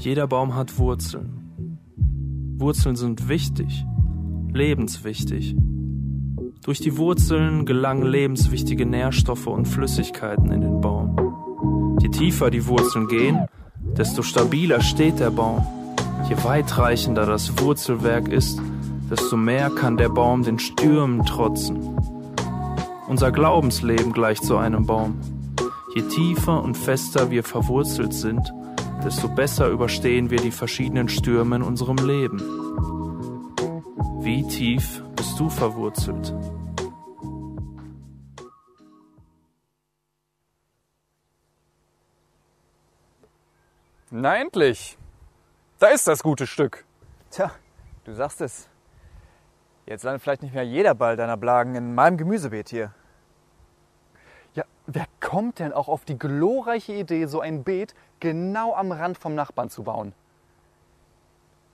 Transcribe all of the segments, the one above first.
Jeder Baum hat Wurzeln. Wurzeln sind wichtig, lebenswichtig. Durch die Wurzeln gelangen lebenswichtige Nährstoffe und Flüssigkeiten in den Baum. Je tiefer die Wurzeln gehen, desto stabiler steht der Baum. Je weitreichender das Wurzelwerk ist, desto mehr kann der Baum den Stürmen trotzen. Unser Glaubensleben gleicht so einem Baum. Je tiefer und fester wir verwurzelt sind, desto besser überstehen wir die verschiedenen Stürme in unserem Leben. Wie tief bist du verwurzelt? Na endlich! Da ist das gute Stück. Tja, du sagst es. Jetzt landet vielleicht nicht mehr jeder Ball deiner Blagen in meinem Gemüsebeet hier. Ja, wer kommt denn auch auf die glorreiche Idee, so ein Beet genau am Rand vom Nachbarn zu bauen?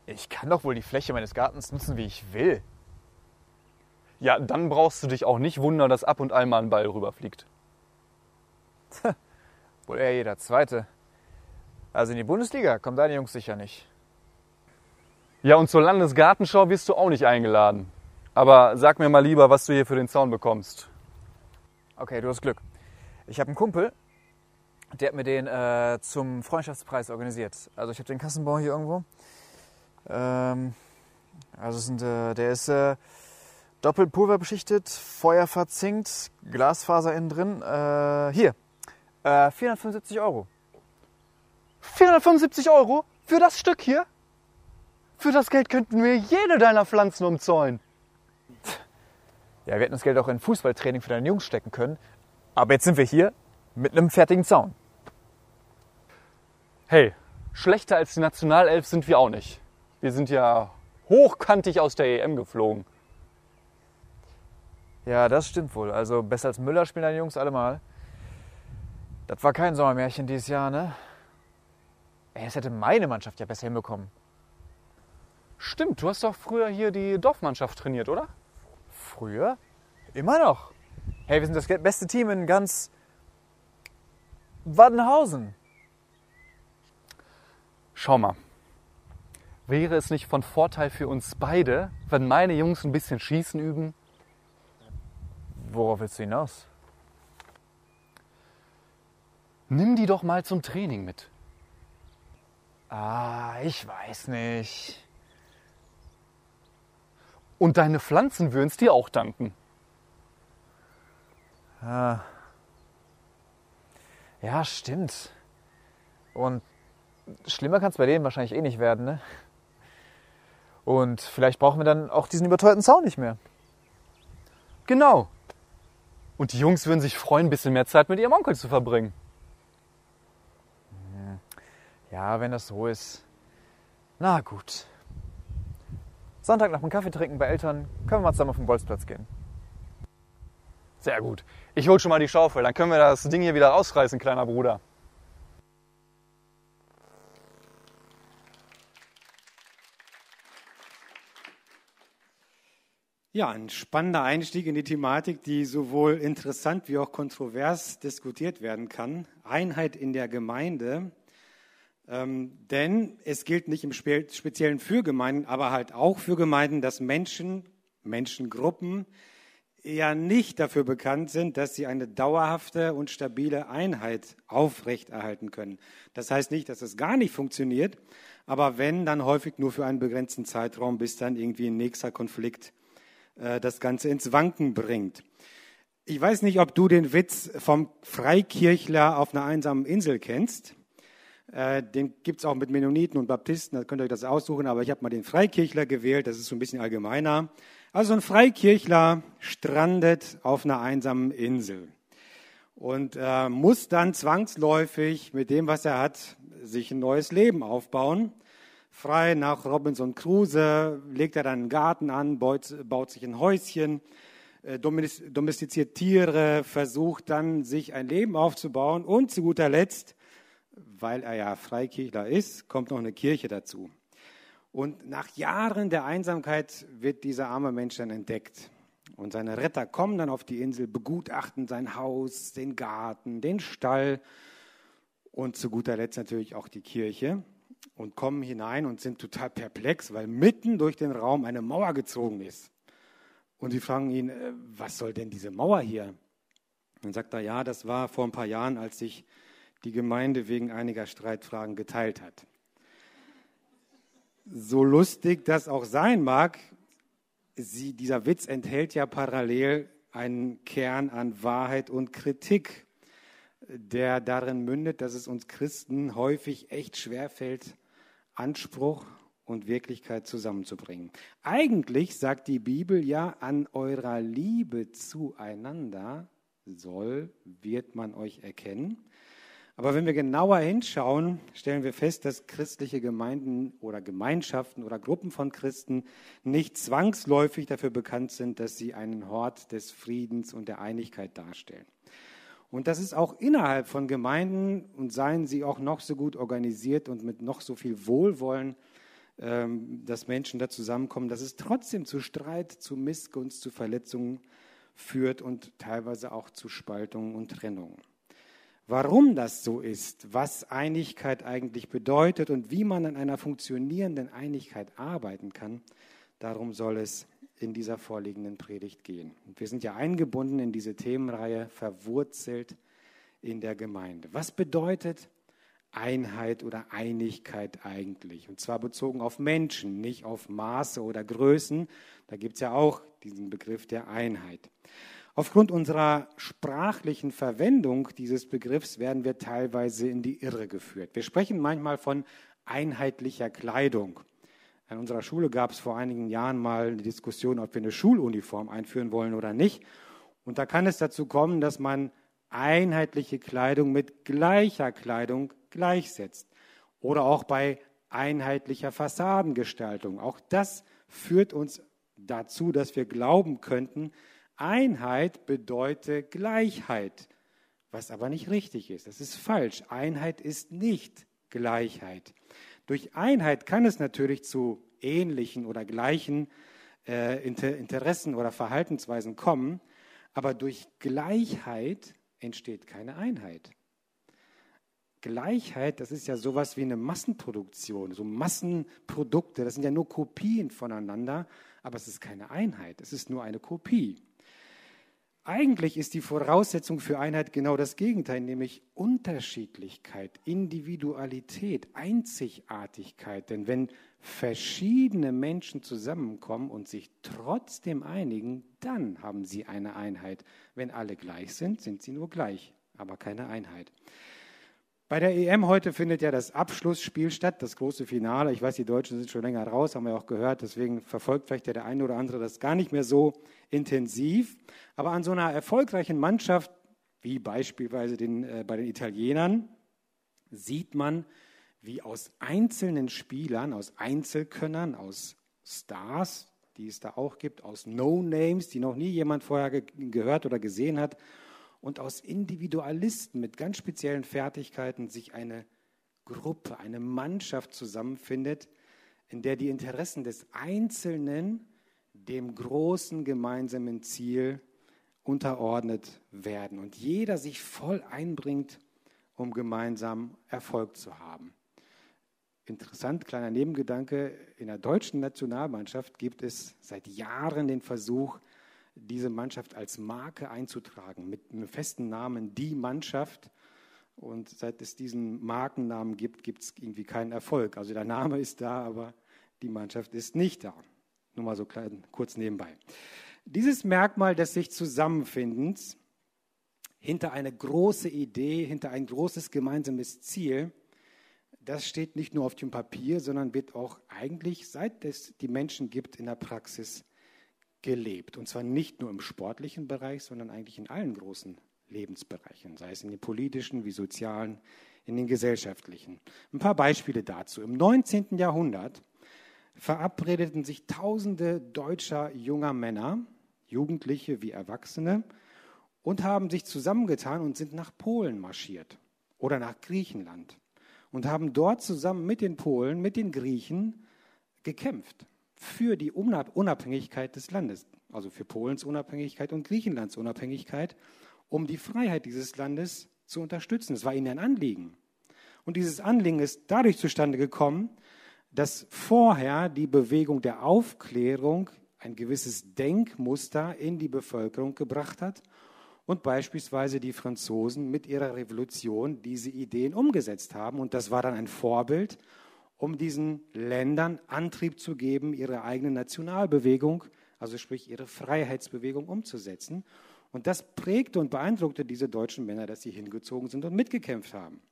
Ich kann doch wohl die Fläche meines Gartens nutzen, wie ich will. Ja, dann brauchst du dich auch nicht wundern, dass ab und an mal ein Ball rüberfliegt. wohl eher jeder Zweite. Also in die Bundesliga kommen deine Jungs sicher nicht. Ja, und zur Landesgartenschau wirst du auch nicht eingeladen. Aber sag mir mal lieber, was du hier für den Zaun bekommst. Okay, du hast Glück. Ich habe einen Kumpel, der hat mir den äh, zum Freundschaftspreis organisiert. Also ich habe den Kassenbau hier irgendwo. Ähm, also sind, äh, der ist äh, doppelt pulverbeschichtet, Feuer verzinkt, Glasfaser innen drin. Äh, hier, 475 äh, Euro. 475 Euro für das Stück hier? Für das Geld könnten wir jede deiner Pflanzen umzäunen. Ja, wir hätten das Geld auch in Fußballtraining für deine Jungs stecken können. Aber jetzt sind wir hier mit einem fertigen Zaun. Hey, schlechter als die Nationalelf sind wir auch nicht. Wir sind ja hochkantig aus der EM geflogen. Ja, das stimmt wohl. Also besser als Müller spielen deine Jungs allemal. Das war kein Sommermärchen dieses Jahr, ne? Ey, das hätte meine Mannschaft ja besser hinbekommen. Stimmt, du hast doch früher hier die Dorfmannschaft trainiert, oder? Früher? Immer noch. Hey, wir sind das beste Team in ganz Waddenhausen. Schau mal. Wäre es nicht von Vorteil für uns beide, wenn meine Jungs ein bisschen Schießen üben? Worauf willst du hinaus? Nimm die doch mal zum Training mit. Ah, ich weiß nicht. Und deine Pflanzen würden es dir auch danken. Ah. Ja, stimmt. Und schlimmer kann es bei denen wahrscheinlich eh nicht werden, ne? Und vielleicht brauchen wir dann auch diesen überteuerten Zaun nicht mehr. Genau. Und die Jungs würden sich freuen, ein bisschen mehr Zeit mit ihrem Onkel zu verbringen. Ja, wenn das so ist. Na gut. Sonntag nach dem Kaffee trinken bei Eltern können wir mal zusammen auf den Bolzplatz gehen. Sehr gut. Ich hol schon mal die Schaufel, dann können wir das Ding hier wieder rausreißen, kleiner Bruder. Ja, ein spannender Einstieg in die Thematik, die sowohl interessant wie auch kontrovers diskutiert werden kann. Einheit in der Gemeinde. Ähm, denn es gilt nicht im Speziellen für Gemeinden, aber halt auch für Gemeinden, dass Menschen, Menschengruppen ja nicht dafür bekannt sind, dass sie eine dauerhafte und stabile Einheit aufrechterhalten können. Das heißt nicht, dass es gar nicht funktioniert, aber wenn, dann häufig nur für einen begrenzten Zeitraum, bis dann irgendwie ein nächster Konflikt äh, das Ganze ins Wanken bringt. Ich weiß nicht, ob du den Witz vom Freikirchler auf einer einsamen Insel kennst. Äh, den gibt's auch mit Mennoniten und Baptisten, da könnt ihr euch das aussuchen, aber ich habe mal den Freikirchler gewählt, das ist so ein bisschen allgemeiner. Also ein Freikirchler strandet auf einer einsamen Insel und äh, muss dann zwangsläufig mit dem, was er hat, sich ein neues Leben aufbauen frei nach Robinson Crusoe, legt er dann einen Garten an, baut, baut sich ein Häuschen, äh, domestiziert Tiere, versucht dann sich ein Leben aufzubauen und zu guter Letzt, weil er ja Freikirchler ist, kommt noch eine Kirche dazu. Und nach Jahren der Einsamkeit wird dieser arme Mensch dann entdeckt. Und seine Retter kommen dann auf die Insel, begutachten sein Haus, den Garten, den Stall und zu guter Letzt natürlich auch die Kirche und kommen hinein und sind total perplex, weil mitten durch den Raum eine Mauer gezogen ist. Und sie fragen ihn, äh, was soll denn diese Mauer hier? Dann sagt er, ja, das war vor ein paar Jahren, als sich die Gemeinde wegen einiger Streitfragen geteilt hat. So lustig das auch sein mag, sie, dieser Witz enthält ja parallel einen Kern an Wahrheit und Kritik, der darin mündet, dass es uns Christen häufig echt schwerfällt, Anspruch und Wirklichkeit zusammenzubringen. Eigentlich sagt die Bibel ja, an eurer Liebe zueinander soll, wird man euch erkennen. Aber wenn wir genauer hinschauen, stellen wir fest, dass christliche Gemeinden oder Gemeinschaften oder Gruppen von Christen nicht zwangsläufig dafür bekannt sind, dass sie einen Hort des Friedens und der Einigkeit darstellen. Und das ist auch innerhalb von Gemeinden und seien sie auch noch so gut organisiert und mit noch so viel Wohlwollen, ähm, dass Menschen da zusammenkommen, dass es trotzdem zu Streit, zu Missgunst, zu Verletzungen führt und teilweise auch zu Spaltungen und Trennungen. Warum das so ist, was Einigkeit eigentlich bedeutet und wie man an einer funktionierenden Einigkeit arbeiten kann, darum soll es in dieser vorliegenden Predigt gehen. Und wir sind ja eingebunden in diese Themenreihe verwurzelt in der Gemeinde. Was bedeutet Einheit oder Einigkeit eigentlich? Und zwar bezogen auf Menschen, nicht auf Maße oder Größen. Da gibt es ja auch diesen Begriff der Einheit. Aufgrund unserer sprachlichen Verwendung dieses Begriffs werden wir teilweise in die Irre geführt. Wir sprechen manchmal von einheitlicher Kleidung. An unserer Schule gab es vor einigen Jahren mal eine Diskussion, ob wir eine Schuluniform einführen wollen oder nicht. Und da kann es dazu kommen, dass man einheitliche Kleidung mit gleicher Kleidung gleichsetzt. Oder auch bei einheitlicher Fassadengestaltung. Auch das führt uns dazu, dass wir glauben könnten, Einheit bedeutet Gleichheit, was aber nicht richtig ist. Das ist falsch. Einheit ist nicht Gleichheit. Durch Einheit kann es natürlich zu ähnlichen oder gleichen äh, Interessen oder Verhaltensweisen kommen, aber durch Gleichheit entsteht keine Einheit. Gleichheit, das ist ja sowas wie eine Massenproduktion, so Massenprodukte, das sind ja nur Kopien voneinander, aber es ist keine Einheit, es ist nur eine Kopie. Eigentlich ist die Voraussetzung für Einheit genau das Gegenteil, nämlich Unterschiedlichkeit, Individualität, Einzigartigkeit. Denn wenn verschiedene Menschen zusammenkommen und sich trotzdem einigen, dann haben sie eine Einheit. Wenn alle gleich sind, sind sie nur gleich, aber keine Einheit. Bei der EM heute findet ja das Abschlussspiel statt, das große Finale. Ich weiß, die Deutschen sind schon länger raus, haben wir auch gehört. Deswegen verfolgt vielleicht der eine oder andere das gar nicht mehr so intensiv. Aber an so einer erfolgreichen Mannschaft, wie beispielsweise den, äh, bei den Italienern, sieht man, wie aus einzelnen Spielern, aus Einzelkönnern, aus Stars, die es da auch gibt, aus No-Names, die noch nie jemand vorher ge gehört oder gesehen hat, und aus Individualisten mit ganz speziellen Fertigkeiten sich eine Gruppe, eine Mannschaft zusammenfindet, in der die Interessen des Einzelnen dem großen gemeinsamen Ziel unterordnet werden und jeder sich voll einbringt, um gemeinsam Erfolg zu haben. Interessant, kleiner Nebengedanke, in der deutschen Nationalmannschaft gibt es seit Jahren den Versuch, diese Mannschaft als Marke einzutragen, mit einem festen Namen, die Mannschaft. Und seit es diesen Markennamen gibt, gibt es irgendwie keinen Erfolg. Also der Name ist da, aber die Mannschaft ist nicht da. Nur mal so klein, kurz nebenbei. Dieses Merkmal des sich Zusammenfindens hinter eine große Idee, hinter ein großes gemeinsames Ziel, das steht nicht nur auf dem Papier, sondern wird auch eigentlich, seit es die Menschen gibt, in der Praxis gelebt. Und zwar nicht nur im sportlichen Bereich, sondern eigentlich in allen großen Lebensbereichen, sei es in den politischen wie sozialen, in den gesellschaftlichen. Ein paar Beispiele dazu. Im 19. Jahrhundert verabredeten sich tausende deutscher junger Männer, Jugendliche wie Erwachsene, und haben sich zusammengetan und sind nach Polen marschiert oder nach Griechenland und haben dort zusammen mit den Polen, mit den Griechen gekämpft für die Unabhängigkeit des Landes, also für Polens Unabhängigkeit und Griechenlands Unabhängigkeit, um die Freiheit dieses Landes zu unterstützen. Es war ihnen ein Anliegen. Und dieses Anliegen ist dadurch zustande gekommen, dass vorher die Bewegung der Aufklärung ein gewisses Denkmuster in die Bevölkerung gebracht hat und beispielsweise die Franzosen mit ihrer Revolution diese Ideen umgesetzt haben. Und das war dann ein Vorbild, um diesen Ländern Antrieb zu geben, ihre eigene Nationalbewegung, also sprich ihre Freiheitsbewegung umzusetzen. Und das prägte und beeindruckte diese deutschen Männer, dass sie hingezogen sind und mitgekämpft haben.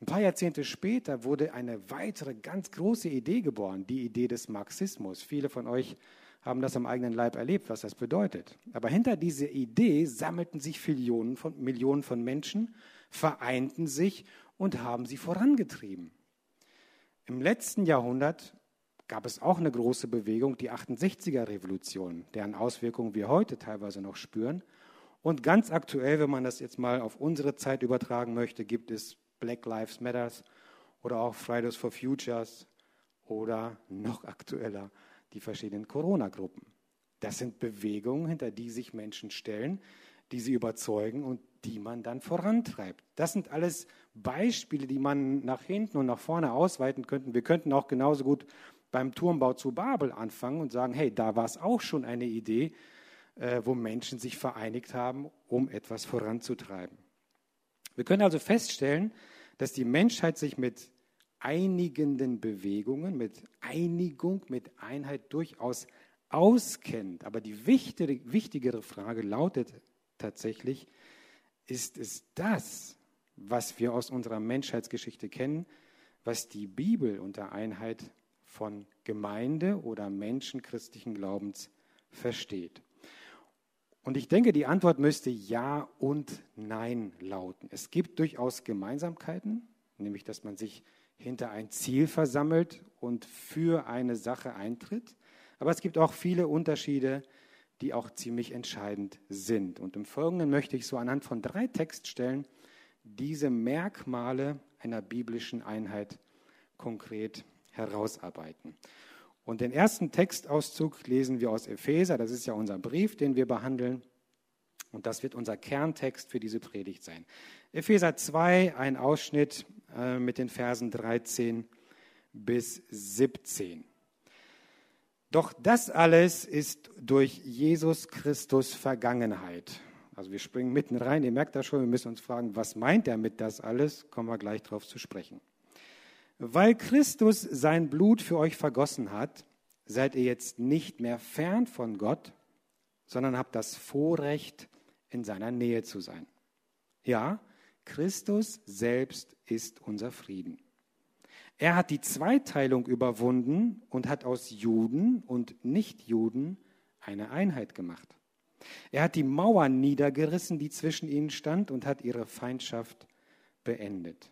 Ein paar Jahrzehnte später wurde eine weitere ganz große Idee geboren, die Idee des Marxismus. Viele von euch haben das am eigenen Leib erlebt, was das bedeutet. Aber hinter dieser Idee sammelten sich Millionen von, Millionen von Menschen, vereinten sich und haben sie vorangetrieben. Im letzten Jahrhundert gab es auch eine große Bewegung, die 68er Revolution, deren Auswirkungen wir heute teilweise noch spüren. Und ganz aktuell, wenn man das jetzt mal auf unsere Zeit übertragen möchte, gibt es Black Lives Matters oder auch Fridays for Futures oder noch aktueller die verschiedenen Corona-Gruppen. Das sind Bewegungen, hinter die sich Menschen stellen, die sie überzeugen und die man dann vorantreibt. Das sind alles Beispiele, die man nach hinten und nach vorne ausweiten könnte. Wir könnten auch genauso gut beim Turmbau zu Babel anfangen und sagen, hey, da war es auch schon eine Idee, äh, wo Menschen sich vereinigt haben, um etwas voranzutreiben. Wir können also feststellen, dass die Menschheit sich mit einigenden Bewegungen, mit Einigung, mit Einheit durchaus auskennt. Aber die wichtigere Frage lautet tatsächlich, ist es das, was wir aus unserer Menschheitsgeschichte kennen, was die Bibel unter Einheit von Gemeinde oder Menschen christlichen Glaubens versteht? Und ich denke, die Antwort müsste Ja und Nein lauten. Es gibt durchaus Gemeinsamkeiten, nämlich dass man sich hinter ein Ziel versammelt und für eine Sache eintritt. Aber es gibt auch viele Unterschiede, die auch ziemlich entscheidend sind. Und im Folgenden möchte ich so anhand von drei Textstellen diese Merkmale einer biblischen Einheit konkret herausarbeiten. Und den ersten Textauszug lesen wir aus Epheser, das ist ja unser Brief, den wir behandeln. Und das wird unser Kerntext für diese Predigt sein. Epheser 2, ein Ausschnitt äh, mit den Versen 13 bis 17. Doch das alles ist durch Jesus Christus Vergangenheit. Also wir springen mitten rein, ihr merkt das schon, wir müssen uns fragen, was meint er mit das alles? Kommen wir gleich darauf zu sprechen. Weil Christus sein Blut für euch vergossen hat, seid ihr jetzt nicht mehr fern von Gott, sondern habt das Vorrecht, in seiner Nähe zu sein. Ja, Christus selbst ist unser Frieden. Er hat die Zweiteilung überwunden und hat aus Juden und Nichtjuden eine Einheit gemacht. Er hat die Mauer niedergerissen, die zwischen ihnen stand, und hat ihre Feindschaft beendet.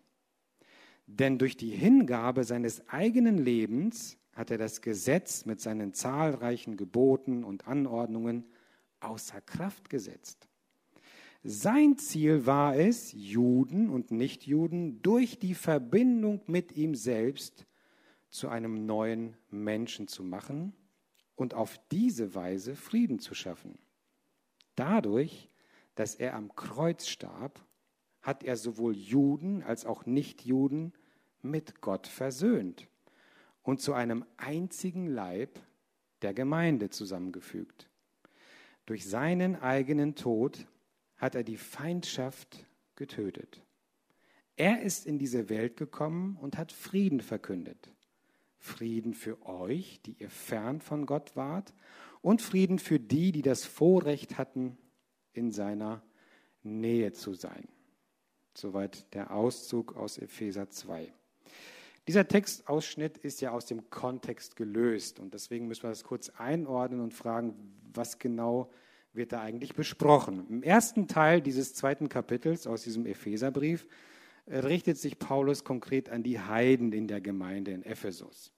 Denn durch die Hingabe seines eigenen Lebens hat er das Gesetz mit seinen zahlreichen Geboten und Anordnungen außer Kraft gesetzt. Sein Ziel war es, Juden und Nichtjuden durch die Verbindung mit ihm selbst zu einem neuen Menschen zu machen und auf diese Weise Frieden zu schaffen. Dadurch, dass er am Kreuz starb hat er sowohl Juden als auch Nichtjuden mit Gott versöhnt und zu einem einzigen Leib der Gemeinde zusammengefügt. Durch seinen eigenen Tod hat er die Feindschaft getötet. Er ist in diese Welt gekommen und hat Frieden verkündet. Frieden für euch, die ihr fern von Gott wart, und Frieden für die, die das Vorrecht hatten, in seiner Nähe zu sein. Soweit der Auszug aus Epheser 2. Dieser Textausschnitt ist ja aus dem Kontext gelöst und deswegen müssen wir das kurz einordnen und fragen, was genau wird da eigentlich besprochen. Im ersten Teil dieses zweiten Kapitels aus diesem Epheserbrief äh, richtet sich Paulus konkret an die Heiden in der Gemeinde in Ephesus.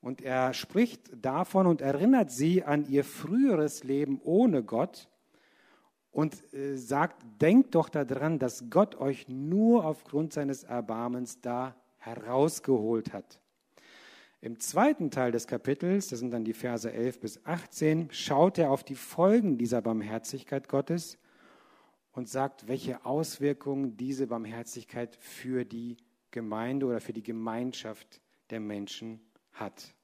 Und er spricht davon und erinnert sie an ihr früheres Leben ohne Gott und äh, sagt, denkt doch daran, dass Gott euch nur aufgrund seines Erbarmens da herausgeholt hat. Im zweiten Teil des Kapitels, das sind dann die Verse 11 bis 18, schaut er auf die Folgen dieser Barmherzigkeit Gottes und sagt, welche Auswirkungen diese Barmherzigkeit für die Gemeinde oder für die Gemeinschaft der Menschen hat.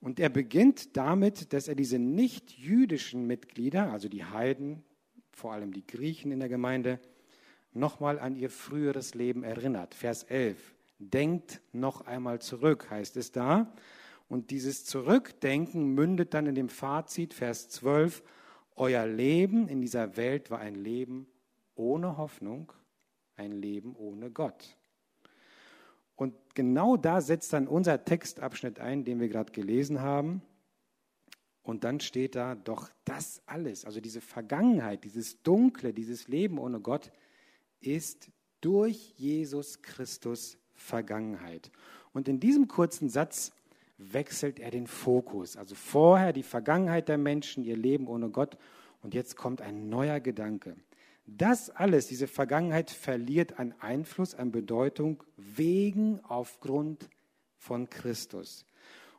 Und er beginnt damit, dass er diese nicht-jüdischen Mitglieder, also die Heiden, vor allem die Griechen in der Gemeinde, nochmal an ihr früheres Leben erinnert. Vers 11. Denkt noch einmal zurück, heißt es da. Und dieses Zurückdenken mündet dann in dem Fazit, Vers 12. Euer Leben in dieser Welt war ein Leben ohne Hoffnung, ein Leben ohne Gott. Und genau da setzt dann unser Textabschnitt ein, den wir gerade gelesen haben. Und dann steht da, doch das alles, also diese Vergangenheit, dieses Dunkle, dieses Leben ohne Gott, ist durch Jesus Christus Vergangenheit. Und in diesem kurzen Satz wechselt er den Fokus. Also vorher die Vergangenheit der Menschen, ihr Leben ohne Gott. Und jetzt kommt ein neuer Gedanke. Das alles, diese Vergangenheit verliert an Einfluss, an Bedeutung wegen, aufgrund von Christus.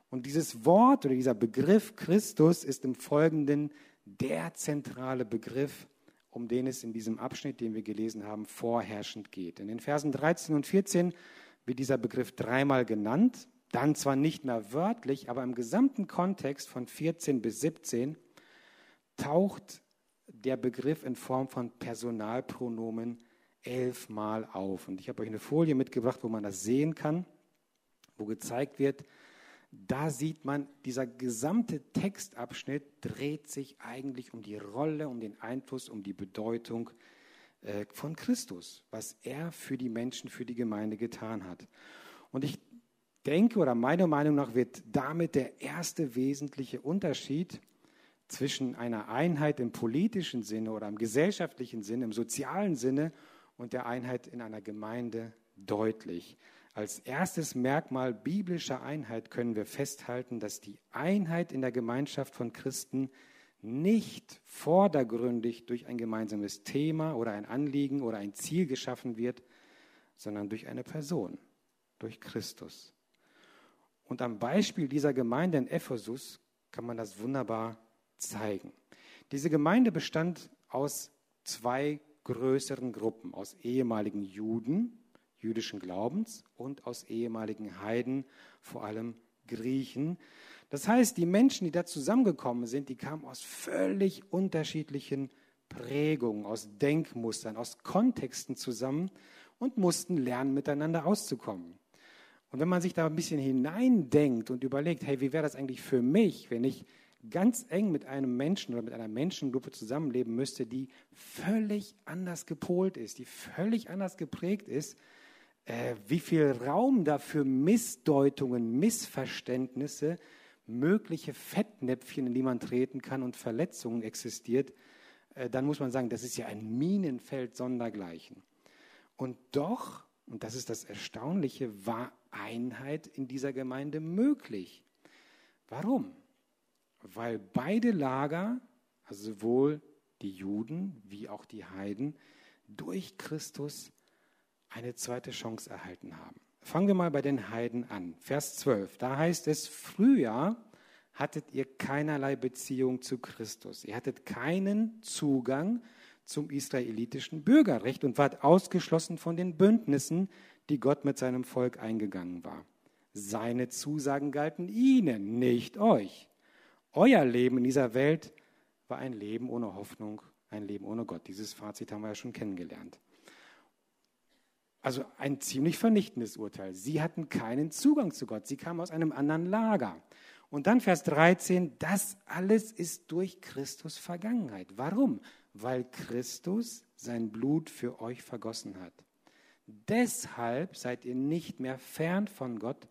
Und dieses Wort oder dieser Begriff Christus ist im Folgenden der zentrale Begriff, um den es in diesem Abschnitt, den wir gelesen haben, vorherrschend geht. In den Versen 13 und 14 wird dieser Begriff dreimal genannt, dann zwar nicht mehr wörtlich, aber im gesamten Kontext von 14 bis 17 taucht der Begriff in Form von Personalpronomen elfmal auf. Und ich habe euch eine Folie mitgebracht, wo man das sehen kann, wo gezeigt wird, da sieht man, dieser gesamte Textabschnitt dreht sich eigentlich um die Rolle, um den Einfluss, um die Bedeutung äh, von Christus, was er für die Menschen, für die Gemeinde getan hat. Und ich denke oder meiner Meinung nach wird damit der erste wesentliche Unterschied zwischen einer Einheit im politischen Sinne oder im gesellschaftlichen Sinne, im sozialen Sinne und der Einheit in einer Gemeinde deutlich. Als erstes Merkmal biblischer Einheit können wir festhalten, dass die Einheit in der Gemeinschaft von Christen nicht vordergründig durch ein gemeinsames Thema oder ein Anliegen oder ein Ziel geschaffen wird, sondern durch eine Person, durch Christus. Und am Beispiel dieser Gemeinde in Ephesus kann man das wunderbar zeigen. Diese Gemeinde bestand aus zwei größeren Gruppen, aus ehemaligen Juden, jüdischen Glaubens und aus ehemaligen Heiden, vor allem Griechen. Das heißt, die Menschen, die da zusammengekommen sind, die kamen aus völlig unterschiedlichen Prägungen, aus Denkmustern, aus Kontexten zusammen und mussten lernen, miteinander auszukommen. Und wenn man sich da ein bisschen hineindenkt und überlegt, hey, wie wäre das eigentlich für mich, wenn ich ganz eng mit einem Menschen oder mit einer Menschengruppe zusammenleben müsste, die völlig anders gepolt ist, die völlig anders geprägt ist, äh, wie viel Raum dafür Missdeutungen, Missverständnisse, mögliche Fettnäpfchen, in die man treten kann und Verletzungen existiert, äh, dann muss man sagen, das ist ja ein Minenfeld sondergleichen. Und doch, und das ist das Erstaunliche, war Einheit in dieser Gemeinde möglich. Warum? weil beide Lager, also sowohl die Juden wie auch die Heiden, durch Christus eine zweite Chance erhalten haben. Fangen wir mal bei den Heiden an. Vers 12. Da heißt es, früher hattet ihr keinerlei Beziehung zu Christus. Ihr hattet keinen Zugang zum israelitischen Bürgerrecht und wart ausgeschlossen von den Bündnissen, die Gott mit seinem Volk eingegangen war. Seine Zusagen galten ihnen, nicht euch. Euer Leben in dieser Welt war ein Leben ohne Hoffnung, ein Leben ohne Gott. Dieses Fazit haben wir ja schon kennengelernt. Also ein ziemlich vernichtendes Urteil. Sie hatten keinen Zugang zu Gott. Sie kamen aus einem anderen Lager. Und dann Vers 13, das alles ist durch Christus Vergangenheit. Warum? Weil Christus sein Blut für euch vergossen hat. Deshalb seid ihr nicht mehr fern von Gott,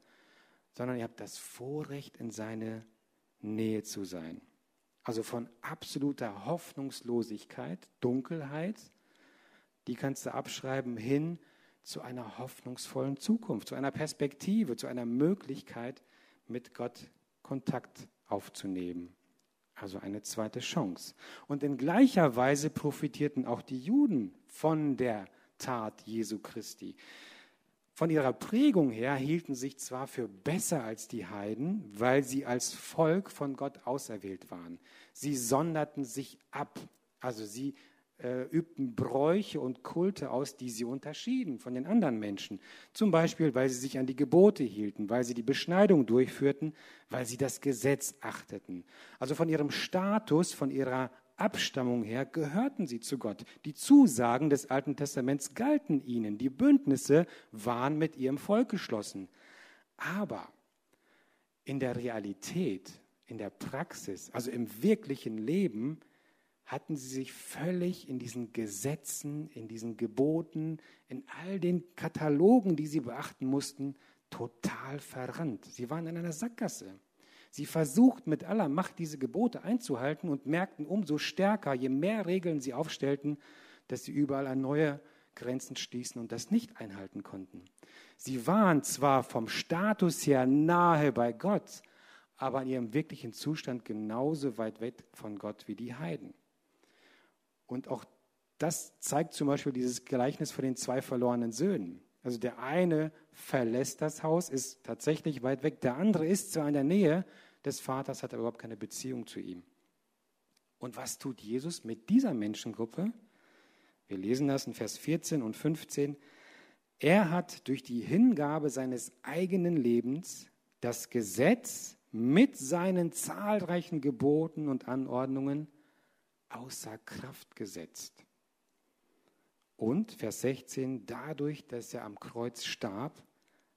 sondern ihr habt das Vorrecht, in seine Nähe zu sein. Also von absoluter Hoffnungslosigkeit, Dunkelheit, die kannst du abschreiben hin zu einer hoffnungsvollen Zukunft, zu einer Perspektive, zu einer Möglichkeit, mit Gott Kontakt aufzunehmen. Also eine zweite Chance. Und in gleicher Weise profitierten auch die Juden von der Tat Jesu Christi. Von ihrer Prägung her hielten sich zwar für besser als die Heiden, weil sie als Volk von Gott auserwählt waren. Sie sonderten sich ab, also sie äh, übten Bräuche und Kulte aus, die sie unterschieden von den anderen Menschen. Zum Beispiel, weil sie sich an die Gebote hielten, weil sie die Beschneidung durchführten, weil sie das Gesetz achteten. Also von ihrem Status, von ihrer Abstammung her gehörten sie zu Gott. Die Zusagen des Alten Testaments galten ihnen. Die Bündnisse waren mit ihrem Volk geschlossen. Aber in der Realität, in der Praxis, also im wirklichen Leben, hatten sie sich völlig in diesen Gesetzen, in diesen Geboten, in all den Katalogen, die sie beachten mussten, total verrannt. Sie waren in einer Sackgasse. Sie versuchten mit aller Macht diese Gebote einzuhalten und merkten umso stärker, je mehr Regeln sie aufstellten, dass sie überall an neue Grenzen stießen und das nicht einhalten konnten. Sie waren zwar vom Status her nahe bei Gott, aber in ihrem wirklichen Zustand genauso weit weg von Gott wie die Heiden. Und auch das zeigt zum Beispiel dieses Gleichnis von den zwei verlorenen Söhnen. Also der eine verlässt das Haus, ist tatsächlich weit weg. Der andere ist zwar in der Nähe des Vaters, hat aber überhaupt keine Beziehung zu ihm. Und was tut Jesus mit dieser Menschengruppe? Wir lesen das in Vers 14 und 15. Er hat durch die Hingabe seines eigenen Lebens das Gesetz mit seinen zahlreichen Geboten und Anordnungen außer Kraft gesetzt. Und Vers 16, dadurch, dass er am Kreuz starb,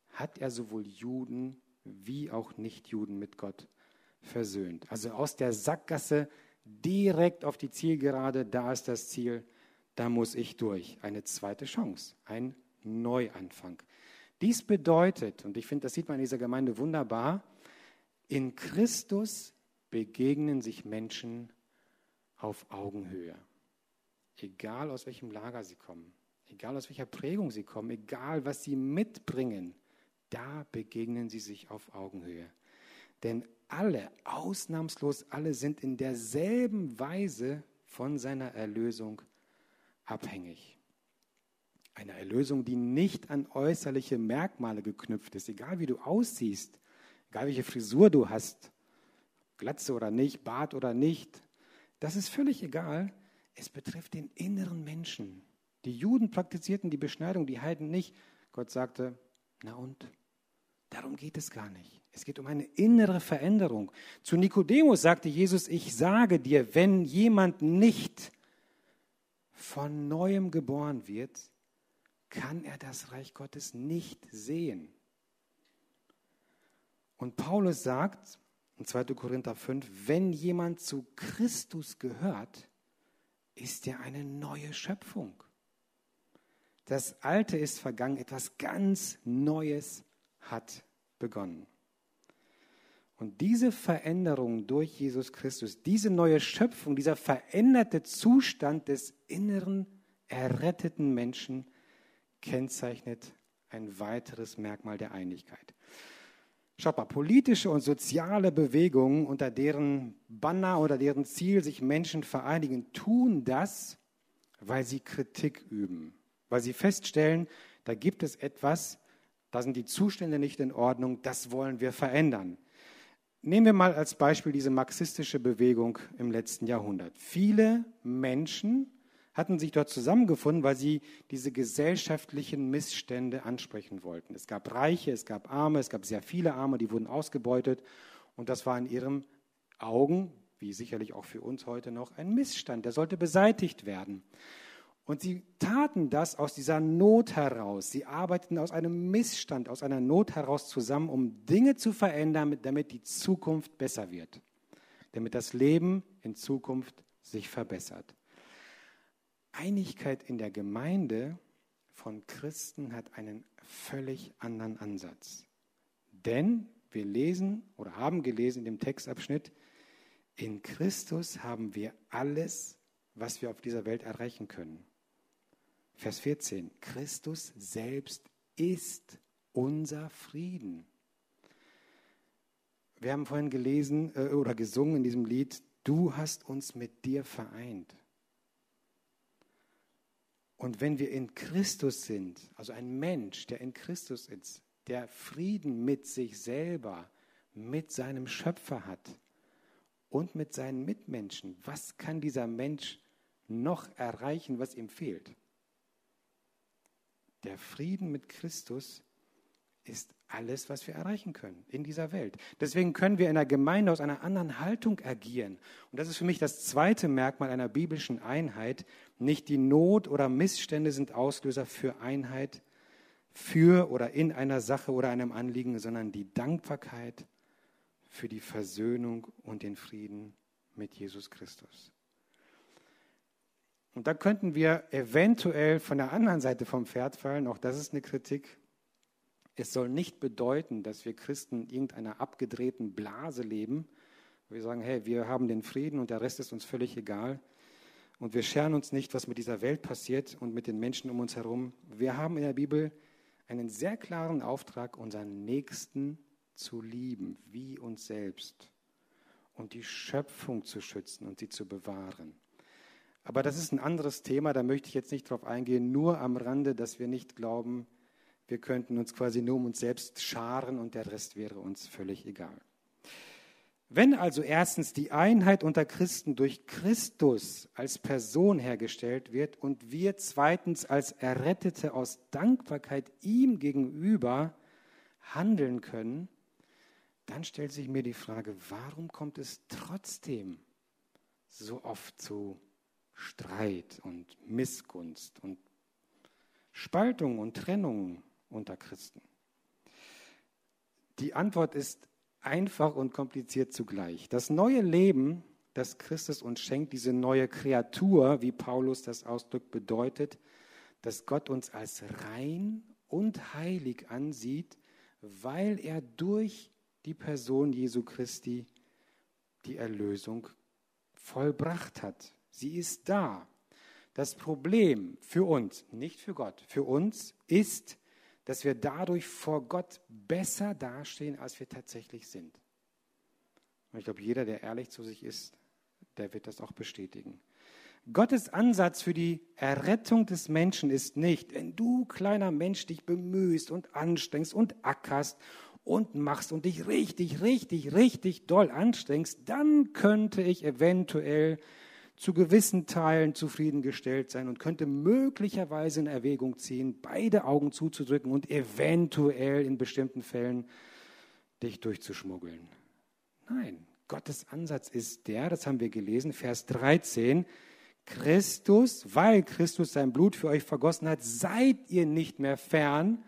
hat er sowohl Juden wie auch Nichtjuden mit Gott versöhnt. Also aus der Sackgasse direkt auf die Zielgerade, da ist das Ziel, da muss ich durch. Eine zweite Chance, ein Neuanfang. Dies bedeutet, und ich finde, das sieht man in dieser Gemeinde wunderbar, in Christus begegnen sich Menschen auf Augenhöhe. Egal aus welchem Lager sie kommen, egal aus welcher Prägung sie kommen, egal was sie mitbringen, da begegnen sie sich auf Augenhöhe. Denn alle, ausnahmslos alle, sind in derselben Weise von seiner Erlösung abhängig. Eine Erlösung, die nicht an äußerliche Merkmale geknüpft ist, egal wie du aussiehst, egal welche Frisur du hast, Glatze oder nicht, Bart oder nicht, das ist völlig egal. Es betrifft den inneren Menschen. Die Juden praktizierten die Beschneidung, die Heiden nicht. Gott sagte, na und? Darum geht es gar nicht. Es geht um eine innere Veränderung. Zu Nikodemus sagte Jesus, ich sage dir, wenn jemand nicht von neuem geboren wird, kann er das Reich Gottes nicht sehen. Und Paulus sagt, in 2. Korinther 5, wenn jemand zu Christus gehört, ist er eine neue Schöpfung. Das Alte ist vergangen, etwas ganz Neues hat begonnen. Und diese Veränderung durch Jesus Christus, diese neue Schöpfung, dieser veränderte Zustand des inneren, erretteten Menschen kennzeichnet ein weiteres Merkmal der Einigkeit. Schaut mal, politische und soziale Bewegungen, unter deren Banner oder deren Ziel sich Menschen vereinigen, tun das, weil sie Kritik üben, weil sie feststellen, da gibt es etwas, da sind die Zustände nicht in Ordnung, das wollen wir verändern. Nehmen wir mal als Beispiel diese marxistische Bewegung im letzten Jahrhundert. Viele Menschen hatten sich dort zusammengefunden, weil sie diese gesellschaftlichen Missstände ansprechen wollten. Es gab Reiche, es gab Arme, es gab sehr viele Arme, die wurden ausgebeutet. Und das war in ihren Augen, wie sicherlich auch für uns heute noch, ein Missstand. Der sollte beseitigt werden. Und sie taten das aus dieser Not heraus. Sie arbeiteten aus einem Missstand, aus einer Not heraus zusammen, um Dinge zu verändern, damit die Zukunft besser wird, damit das Leben in Zukunft sich verbessert. Einigkeit in der Gemeinde von Christen hat einen völlig anderen Ansatz. Denn wir lesen oder haben gelesen in dem Textabschnitt, in Christus haben wir alles, was wir auf dieser Welt erreichen können. Vers 14, Christus selbst ist unser Frieden. Wir haben vorhin gelesen äh, oder gesungen in diesem Lied, du hast uns mit dir vereint. Und wenn wir in Christus sind, also ein Mensch, der in Christus ist, der Frieden mit sich selber, mit seinem Schöpfer hat und mit seinen Mitmenschen, was kann dieser Mensch noch erreichen, was ihm fehlt. Der Frieden mit Christus ist alles, was wir erreichen können in dieser Welt. Deswegen können wir in der Gemeinde aus einer anderen Haltung agieren. Und das ist für mich das zweite Merkmal einer biblischen Einheit. Nicht die Not oder Missstände sind Auslöser für Einheit, für oder in einer Sache oder einem Anliegen, sondern die Dankbarkeit für die Versöhnung und den Frieden mit Jesus Christus. Und da könnten wir eventuell von der anderen Seite vom Pferd fallen, auch das ist eine Kritik. Es soll nicht bedeuten, dass wir Christen in irgendeiner abgedrehten Blase leben, wo wir sagen, hey, wir haben den Frieden und der Rest ist uns völlig egal. Und wir scheren uns nicht, was mit dieser Welt passiert und mit den Menschen um uns herum. Wir haben in der Bibel einen sehr klaren Auftrag, unseren Nächsten zu lieben, wie uns selbst. Und die Schöpfung zu schützen und sie zu bewahren. Aber das ist ein anderes Thema, da möchte ich jetzt nicht drauf eingehen, nur am Rande, dass wir nicht glauben, wir könnten uns quasi nur um uns selbst scharen und der Rest wäre uns völlig egal. Wenn also erstens die Einheit unter Christen durch Christus als Person hergestellt wird und wir zweitens als Errettete aus Dankbarkeit ihm gegenüber handeln können, dann stellt sich mir die Frage, warum kommt es trotzdem so oft zu Streit und Missgunst und Spaltung und Trennung unter Christen? Die Antwort ist einfach und kompliziert zugleich. Das neue Leben, das Christus uns schenkt, diese neue Kreatur, wie Paulus das ausdrückt, bedeutet, dass Gott uns als rein und heilig ansieht, weil er durch die Person Jesu Christi die Erlösung vollbracht hat. Sie ist da. Das Problem für uns, nicht für Gott, für uns ist, dass wir dadurch vor Gott besser dastehen, als wir tatsächlich sind. Und ich glaube, jeder, der ehrlich zu sich ist, der wird das auch bestätigen. Gottes Ansatz für die Errettung des Menschen ist nicht, wenn du kleiner Mensch dich bemühst und anstrengst und ackerst und machst und dich richtig, richtig, richtig doll anstrengst, dann könnte ich eventuell zu gewissen Teilen zufriedengestellt sein und könnte möglicherweise in Erwägung ziehen, beide Augen zuzudrücken und eventuell in bestimmten Fällen dich durchzuschmuggeln. Nein, Gottes Ansatz ist der, das haben wir gelesen, Vers 13, Christus, weil Christus sein Blut für euch vergossen hat, seid ihr nicht mehr fern,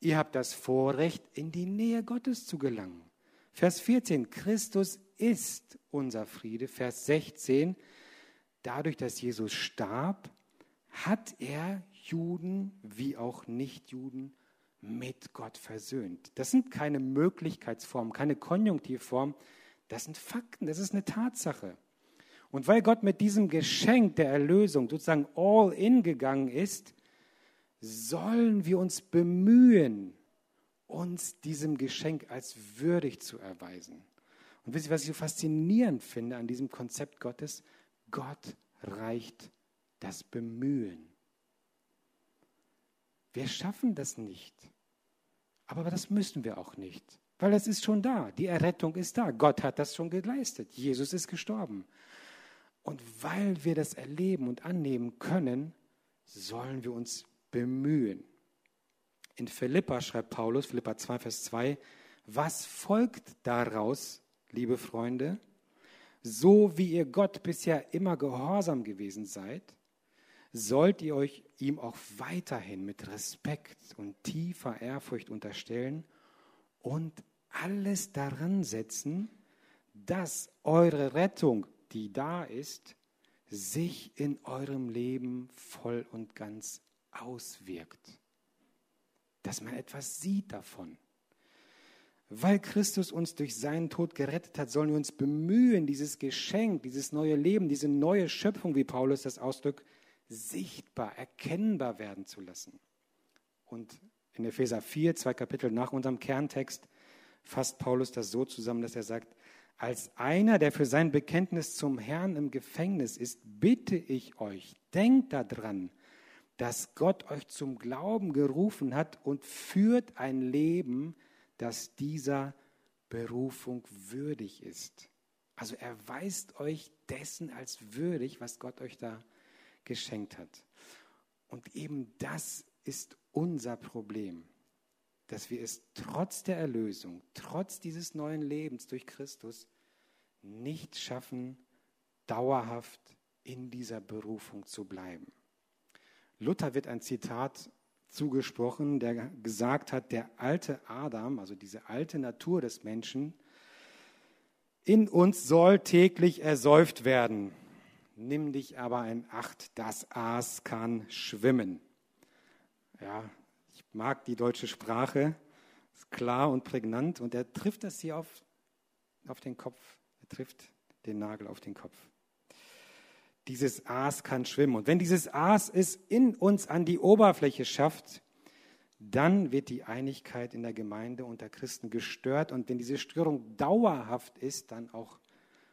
ihr habt das Vorrecht, in die Nähe Gottes zu gelangen. Vers 14, Christus ist unser Friede. Vers 16, dadurch, dass Jesus starb, hat er Juden wie auch Nichtjuden mit Gott versöhnt. Das sind keine Möglichkeitsformen, keine Konjunktivformen, das sind Fakten, das ist eine Tatsache. Und weil Gott mit diesem Geschenk der Erlösung sozusagen all in gegangen ist, sollen wir uns bemühen, uns diesem Geschenk als würdig zu erweisen. Und wisst ihr, was ich so faszinierend finde an diesem Konzept Gottes? Gott reicht das Bemühen. Wir schaffen das nicht. Aber das müssen wir auch nicht, weil es ist schon da. Die Errettung ist da. Gott hat das schon geleistet. Jesus ist gestorben. Und weil wir das erleben und annehmen können, sollen wir uns bemühen. In Philippa schreibt Paulus, Philippa 2, Vers 2, was folgt daraus, liebe Freunde? So wie ihr Gott bisher immer gehorsam gewesen seid, sollt ihr euch ihm auch weiterhin mit Respekt und tiefer Ehrfurcht unterstellen und alles daran setzen, dass eure Rettung, die da ist, sich in eurem Leben voll und ganz auswirkt. Dass man etwas sieht davon. Weil Christus uns durch seinen Tod gerettet hat, sollen wir uns bemühen, dieses Geschenk, dieses neue Leben, diese neue Schöpfung, wie Paulus das ausdrückt, sichtbar, erkennbar werden zu lassen. Und in Epheser 4, zwei Kapitel nach unserem Kerntext, fasst Paulus das so zusammen, dass er sagt, als einer, der für sein Bekenntnis zum Herrn im Gefängnis ist, bitte ich euch, denkt daran, dass Gott euch zum Glauben gerufen hat und führt ein Leben, das dieser Berufung würdig ist. Also erweist euch dessen als würdig, was Gott euch da geschenkt hat. Und eben das ist unser Problem, dass wir es trotz der Erlösung, trotz dieses neuen Lebens durch Christus nicht schaffen, dauerhaft in dieser Berufung zu bleiben. Luther wird ein Zitat zugesprochen, der gesagt hat, der alte Adam, also diese alte Natur des Menschen, in uns soll täglich ersäuft werden. Nimm dich aber in Acht, das Aas kann schwimmen. Ja, ich mag die deutsche Sprache, ist klar und prägnant und er trifft das hier auf, auf den Kopf. Er trifft den Nagel auf den Kopf. Dieses Aas kann schwimmen. Und wenn dieses Aas es in uns an die Oberfläche schafft, dann wird die Einigkeit in der Gemeinde unter Christen gestört und wenn diese Störung dauerhaft ist, dann auch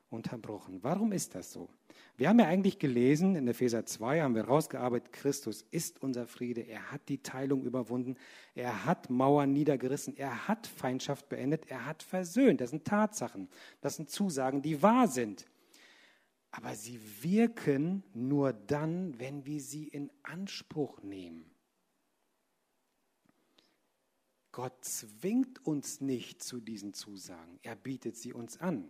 unterbrochen. Warum ist das so? Wir haben ja eigentlich gelesen, in Epheser 2 haben wir rausgearbeitet, Christus ist unser Friede, er hat die Teilung überwunden, er hat Mauern niedergerissen, er hat Feindschaft beendet, er hat versöhnt. Das sind Tatsachen, das sind Zusagen, die wahr sind. Aber sie wirken nur dann, wenn wir sie in Anspruch nehmen. Gott zwingt uns nicht zu diesen Zusagen, er bietet sie uns an.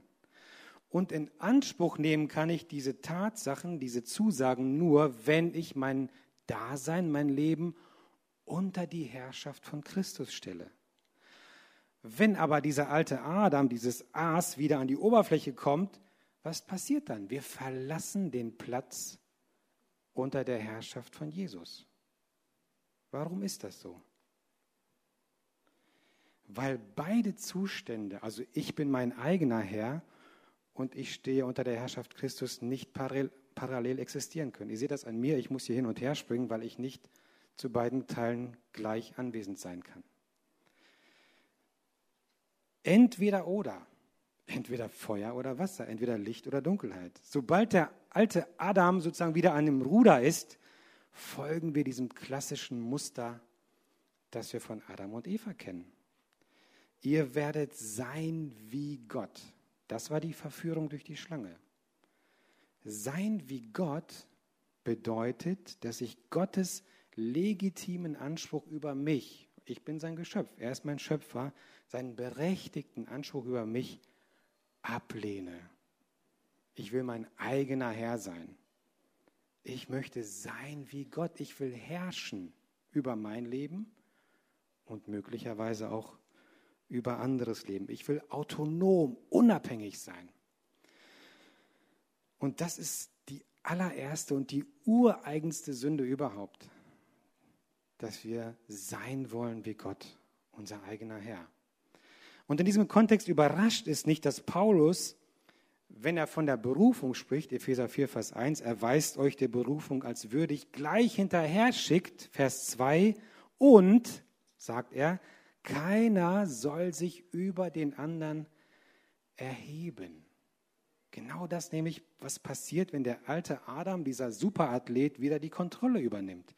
Und in Anspruch nehmen kann ich diese Tatsachen, diese Zusagen nur, wenn ich mein Dasein, mein Leben unter die Herrschaft von Christus stelle. Wenn aber dieser alte Adam, dieses Aas wieder an die Oberfläche kommt, was passiert dann? Wir verlassen den Platz unter der Herrschaft von Jesus. Warum ist das so? Weil beide Zustände, also ich bin mein eigener Herr und ich stehe unter der Herrschaft Christus, nicht parallel, existieren können. Ihr seht das an mir, ich muss hier hin und her springen, weil ich nicht zu beiden Teilen gleich anwesend sein kann. Entweder oder. Entweder Feuer oder Wasser, entweder Licht oder Dunkelheit. Sobald der alte Adam sozusagen wieder an dem Ruder ist, folgen wir diesem klassischen Muster, das wir von Adam und Eva kennen. Ihr werdet sein wie Gott. Das war die Verführung durch die Schlange. Sein wie Gott bedeutet, dass ich Gottes legitimen Anspruch über mich, ich bin sein Geschöpf, er ist mein Schöpfer, seinen berechtigten Anspruch über mich ablehne. Ich will mein eigener Herr sein. Ich möchte sein wie Gott. Ich will herrschen über mein Leben und möglicherweise auch über anderes Leben. Ich will autonom, unabhängig sein. Und das ist die allererste und die ureigenste Sünde überhaupt, dass wir sein wollen wie Gott, unser eigener Herr. Und in diesem Kontext überrascht es nicht, dass Paulus, wenn er von der Berufung spricht, Epheser 4, Vers 1, erweist euch der Berufung als würdig, gleich hinterher schickt, Vers 2, und, sagt er, keiner soll sich über den anderen erheben. Genau das nämlich, was passiert, wenn der alte Adam, dieser Superathlet, wieder die Kontrolle übernimmt.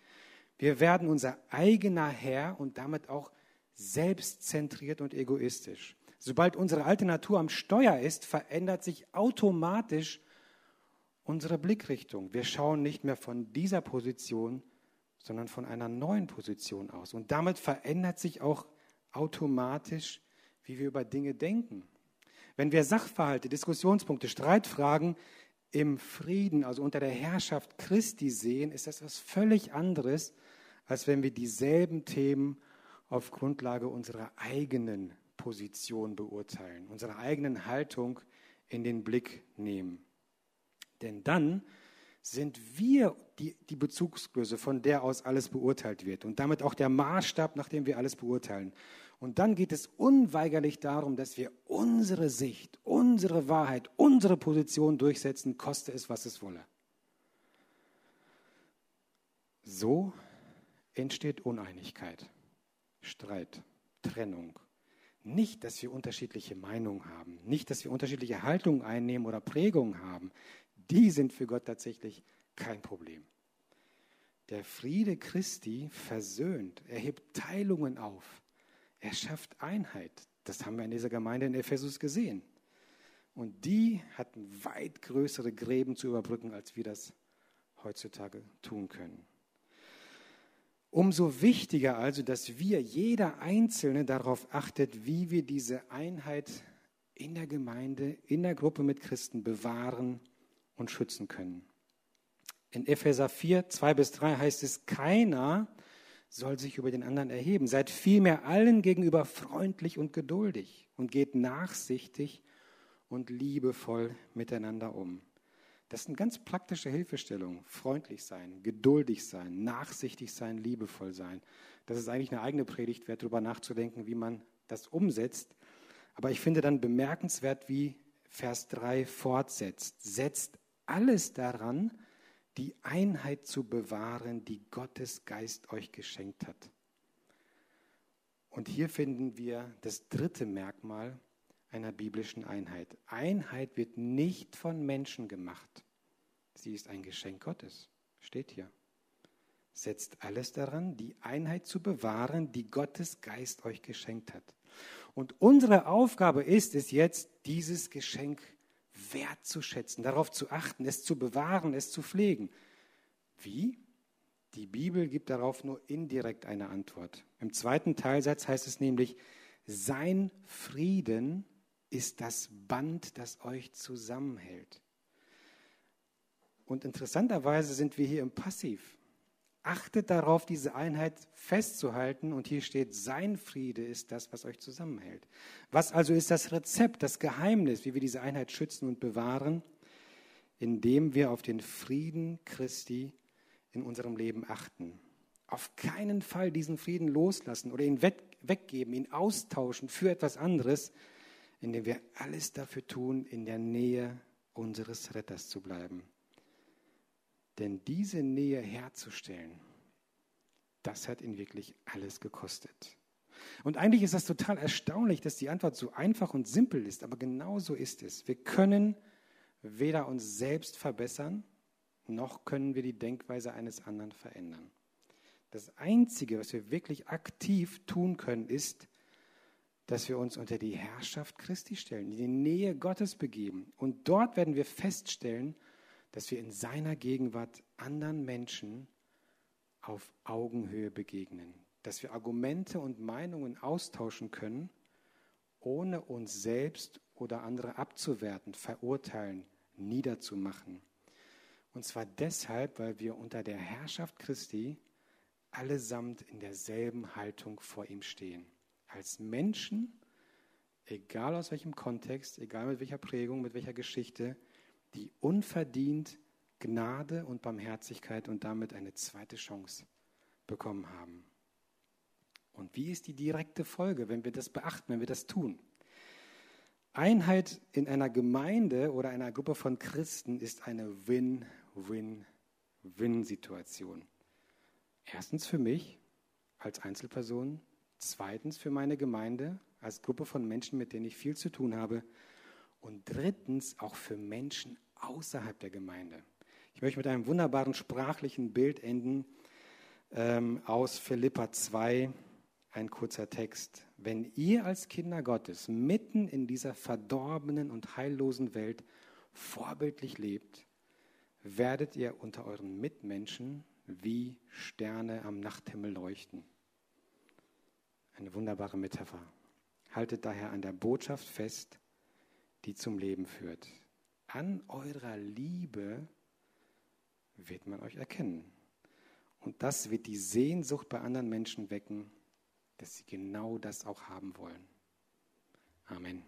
Wir werden unser eigener Herr und damit auch selbstzentriert und egoistisch. Sobald unsere alte Natur am Steuer ist, verändert sich automatisch unsere Blickrichtung. Wir schauen nicht mehr von dieser Position, sondern von einer neuen Position aus. Und damit verändert sich auch automatisch, wie wir über Dinge denken. Wenn wir Sachverhalte, Diskussionspunkte, Streitfragen im Frieden, also unter der Herrschaft Christi sehen, ist das etwas völlig anderes, als wenn wir dieselben Themen auf Grundlage unserer eigenen Position beurteilen, unserer eigenen Haltung in den Blick nehmen. Denn dann sind wir die, die Bezugsgröße, von der aus alles beurteilt wird und damit auch der Maßstab, nach dem wir alles beurteilen. Und dann geht es unweigerlich darum, dass wir unsere Sicht, unsere Wahrheit, unsere Position durchsetzen, koste es, was es wolle. So entsteht Uneinigkeit. Streit, Trennung. Nicht, dass wir unterschiedliche Meinungen haben, nicht, dass wir unterschiedliche Haltungen einnehmen oder Prägungen haben. Die sind für Gott tatsächlich kein Problem. Der Friede Christi versöhnt, er hebt Teilungen auf, er schafft Einheit. Das haben wir in dieser Gemeinde in Ephesus gesehen. Und die hatten weit größere Gräben zu überbrücken, als wir das heutzutage tun können. Umso wichtiger also, dass wir, jeder Einzelne, darauf achtet, wie wir diese Einheit in der Gemeinde, in der Gruppe mit Christen bewahren und schützen können. In Epheser 4, 2 bis 3 heißt es, keiner soll sich über den anderen erheben. Seid vielmehr allen gegenüber freundlich und geduldig und geht nachsichtig und liebevoll miteinander um. Das sind ganz praktische Hilfestellungen. Freundlich sein, geduldig sein, nachsichtig sein, liebevoll sein. Das ist eigentlich eine eigene Predigt wert, darüber nachzudenken, wie man das umsetzt. Aber ich finde dann bemerkenswert, wie Vers 3 fortsetzt. Setzt alles daran, die Einheit zu bewahren, die Gottes Geist euch geschenkt hat. Und hier finden wir das dritte Merkmal einer biblischen Einheit. Einheit wird nicht von Menschen gemacht. Sie ist ein Geschenk Gottes. Steht hier. Setzt alles daran, die Einheit zu bewahren, die Gottes Geist euch geschenkt hat. Und unsere Aufgabe ist es jetzt, dieses Geschenk wertzuschätzen, darauf zu achten, es zu bewahren, es zu pflegen. Wie? Die Bibel gibt darauf nur indirekt eine Antwort. Im zweiten Teilsatz heißt es nämlich, sein Frieden ist das Band, das euch zusammenhält. Und interessanterweise sind wir hier im Passiv. Achtet darauf, diese Einheit festzuhalten. Und hier steht, sein Friede ist das, was euch zusammenhält. Was also ist das Rezept, das Geheimnis, wie wir diese Einheit schützen und bewahren? Indem wir auf den Frieden Christi in unserem Leben achten. Auf keinen Fall diesen Frieden loslassen oder ihn weggeben, ihn austauschen für etwas anderes, indem wir alles dafür tun, in der Nähe unseres Retters zu bleiben. Denn diese Nähe herzustellen, das hat ihn wirklich alles gekostet. Und eigentlich ist das total erstaunlich, dass die Antwort so einfach und simpel ist, aber genau so ist es. Wir können weder uns selbst verbessern, noch können wir die Denkweise eines anderen verändern. Das Einzige, was wir wirklich aktiv tun können, ist, dass wir uns unter die Herrschaft Christi stellen, in die Nähe Gottes begeben. Und dort werden wir feststellen, dass wir in seiner Gegenwart anderen Menschen auf Augenhöhe begegnen, dass wir Argumente und Meinungen austauschen können, ohne uns selbst oder andere abzuwerten, verurteilen, niederzumachen. Und zwar deshalb, weil wir unter der Herrschaft Christi allesamt in derselben Haltung vor ihm stehen. Als Menschen, egal aus welchem Kontext, egal mit welcher Prägung, mit welcher Geschichte, die unverdient Gnade und Barmherzigkeit und damit eine zweite Chance bekommen haben. Und wie ist die direkte Folge, wenn wir das beachten, wenn wir das tun? Einheit in einer Gemeinde oder einer Gruppe von Christen ist eine Win-Win-Win-Situation. Erstens für mich als Einzelperson, zweitens für meine Gemeinde als Gruppe von Menschen, mit denen ich viel zu tun habe und drittens auch für Menschen außerhalb der Gemeinde. Ich möchte mit einem wunderbaren sprachlichen Bild enden ähm, aus Philippa 2, ein kurzer Text. Wenn ihr als Kinder Gottes mitten in dieser verdorbenen und heillosen Welt vorbildlich lebt, werdet ihr unter euren Mitmenschen wie Sterne am Nachthimmel leuchten. Eine wunderbare Metapher. Haltet daher an der Botschaft fest, die zum Leben führt. An eurer Liebe wird man euch erkennen. Und das wird die Sehnsucht bei anderen Menschen wecken, dass sie genau das auch haben wollen. Amen.